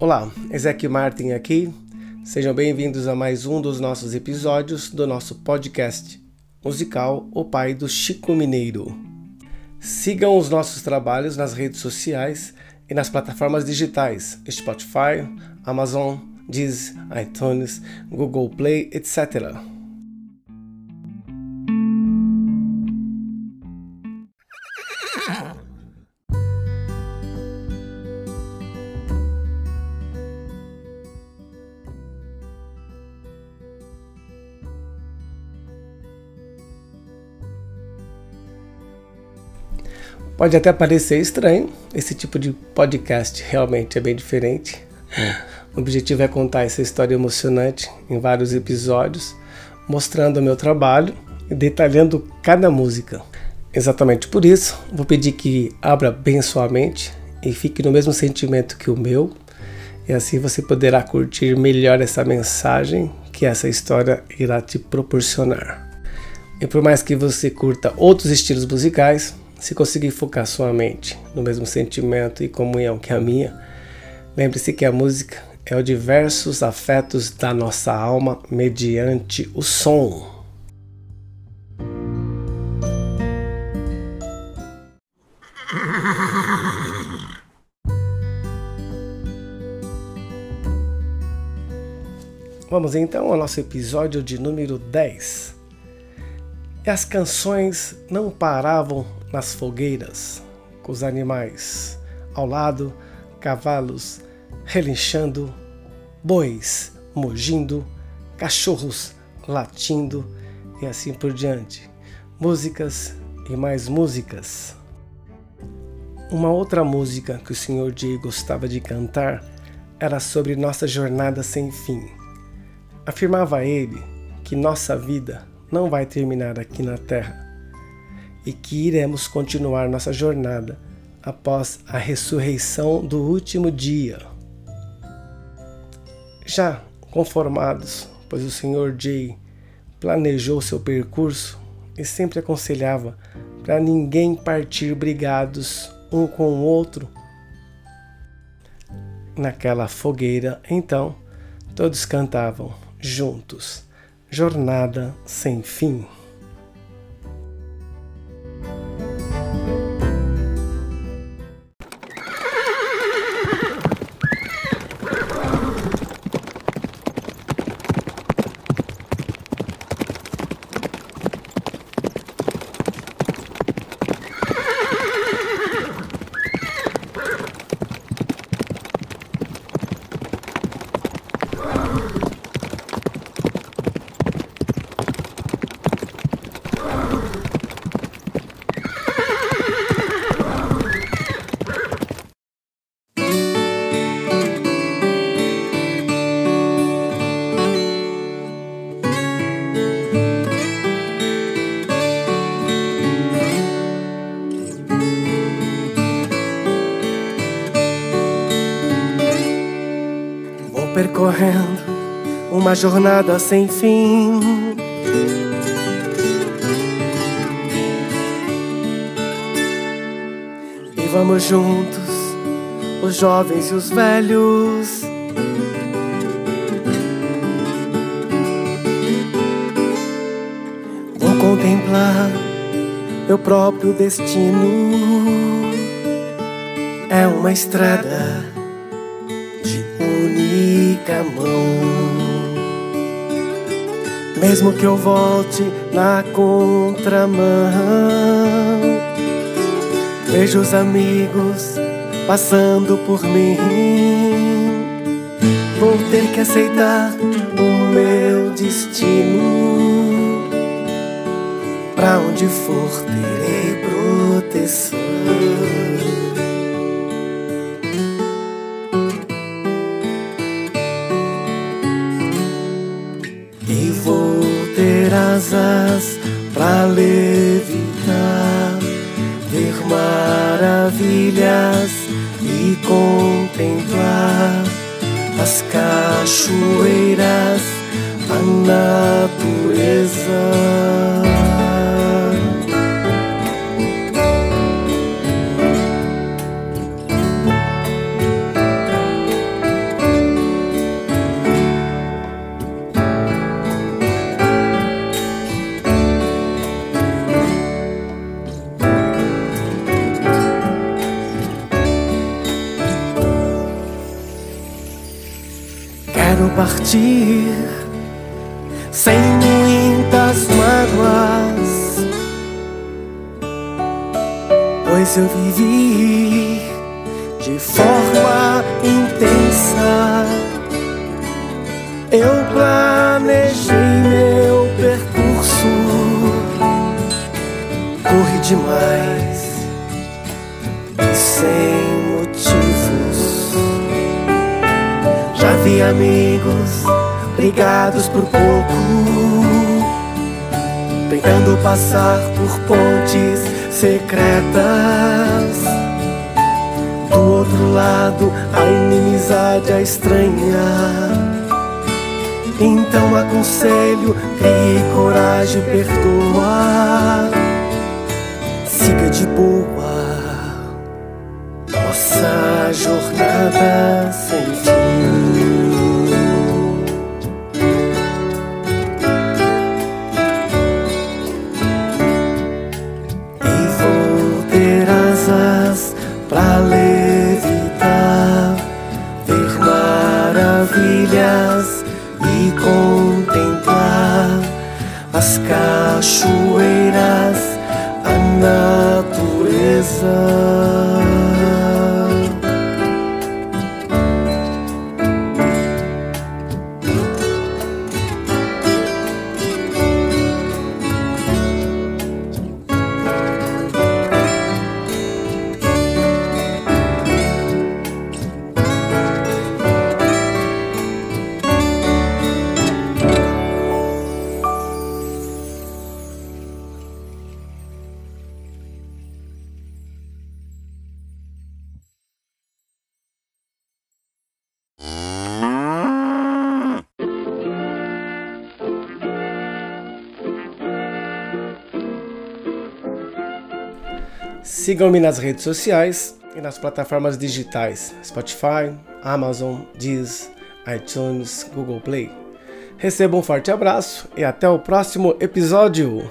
Olá, Ezequiel Martin aqui. Sejam bem-vindos a mais um dos nossos episódios do nosso podcast musical O Pai do Chico Mineiro. Sigam os nossos trabalhos nas redes sociais e nas plataformas digitais Spotify, Amazon, Deezer, iTunes, Google Play, etc. Pode até parecer estranho, esse tipo de podcast realmente é bem diferente. O objetivo é contar essa história emocionante em vários episódios, mostrando o meu trabalho e detalhando cada música. Exatamente por isso, vou pedir que abra bem sua mente e fique no mesmo sentimento que o meu, e assim você poderá curtir melhor essa mensagem que essa história irá te proporcionar. E por mais que você curta outros estilos musicais, se conseguir focar sua mente no mesmo sentimento e comunhão que a minha, lembre-se que a música é o diversos afetos da nossa alma mediante o som. Vamos então ao nosso episódio de número 10. E as canções não paravam nas fogueiras, com os animais ao lado, cavalos relinchando, bois mugindo, cachorros latindo e assim por diante. Músicas e mais músicas. Uma outra música que o Sr. Jay gostava de cantar era sobre nossa jornada sem fim. Afirmava ele que nossa vida não vai terminar aqui na Terra e que iremos continuar nossa jornada após a ressurreição do último dia. Já conformados, pois o Sr. Jay planejou seu percurso e sempre aconselhava para ninguém partir brigados um com o outro. Naquela fogueira, então, todos cantavam juntos: Jornada sem fim. Percorrendo uma jornada sem fim. E vamos juntos, os jovens e os velhos. Vou contemplar meu próprio destino. É uma estrada mão. Mesmo que eu volte na contramão, vejo os amigos passando por mim. Vou ter que aceitar o meu destino. Pra onde for, terei proteção. Asas para levitar, ver maravilhas e contemplar as cachoeiras, a natureza. Quero partir sem muitas mágoas, pois eu vivi de forma intensa. Eu planejei meu percurso, corri demais Vi amigos brigados por pouco, tentando passar por pontes secretas. Do outro lado, a inimizade é estranha. Então aconselho, crie coragem, perdoa. Siga de boa nossa jornada sem fim. Sigam-me nas redes sociais e nas plataformas digitais Spotify, Amazon, Deezer, iTunes, Google Play. Receba um forte abraço e até o próximo episódio!